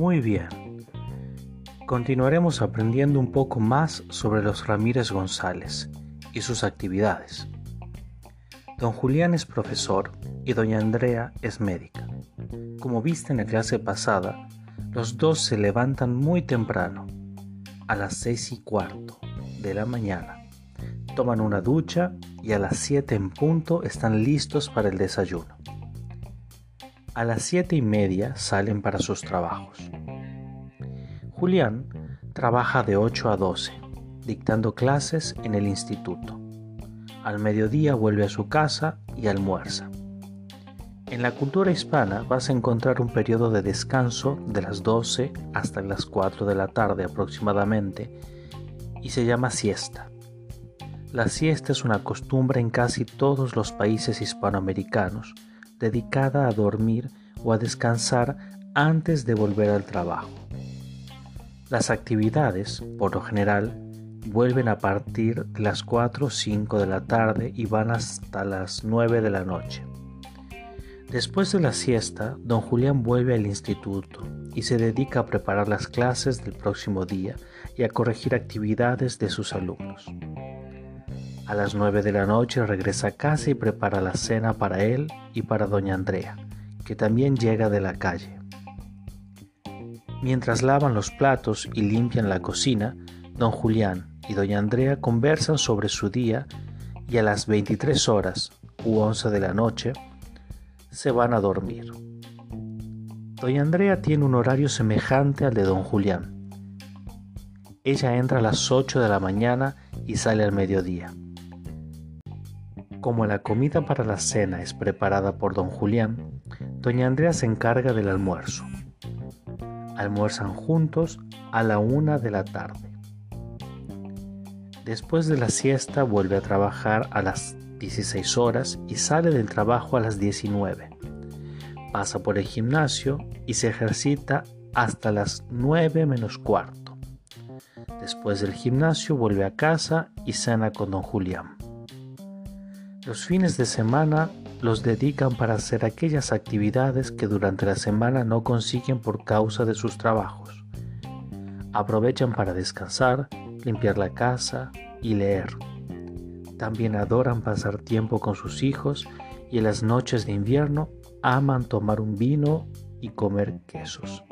Muy bien. Continuaremos aprendiendo un poco más sobre los Ramírez González y sus actividades. Don Julián es profesor y doña Andrea es médica. Como viste en la clase pasada, los dos se levantan muy temprano, a las seis y cuarto de la mañana. Toman una ducha y a las siete en punto están listos para el desayuno. A las siete y media salen para sus trabajos. Julián trabaja de 8 a 12, dictando clases en el instituto. Al mediodía vuelve a su casa y almuerza. En la cultura hispana vas a encontrar un periodo de descanso de las 12 hasta las 4 de la tarde aproximadamente y se llama siesta. La siesta es una costumbre en casi todos los países hispanoamericanos dedicada a dormir o a descansar antes de volver al trabajo. Las actividades, por lo general, vuelven a partir de las 4 o 5 de la tarde y van hasta las 9 de la noche. Después de la siesta, don Julián vuelve al instituto y se dedica a preparar las clases del próximo día y a corregir actividades de sus alumnos. A las 9 de la noche regresa a casa y prepara la cena para él y para doña Andrea, que también llega de la calle. Mientras lavan los platos y limpian la cocina, don Julián y doña Andrea conversan sobre su día y a las 23 horas u 11 de la noche se van a dormir. Doña Andrea tiene un horario semejante al de don Julián. Ella entra a las 8 de la mañana y sale al mediodía. Como la comida para la cena es preparada por don Julián, doña Andrea se encarga del almuerzo. Almuerzan juntos a la una de la tarde. Después de la siesta vuelve a trabajar a las 16 horas y sale del trabajo a las 19. Pasa por el gimnasio y se ejercita hasta las 9 menos cuarto. Después del gimnasio vuelve a casa y cena con don Julián. Los fines de semana los dedican para hacer aquellas actividades que durante la semana no consiguen por causa de sus trabajos. Aprovechan para descansar, limpiar la casa y leer. También adoran pasar tiempo con sus hijos y en las noches de invierno aman tomar un vino y comer quesos.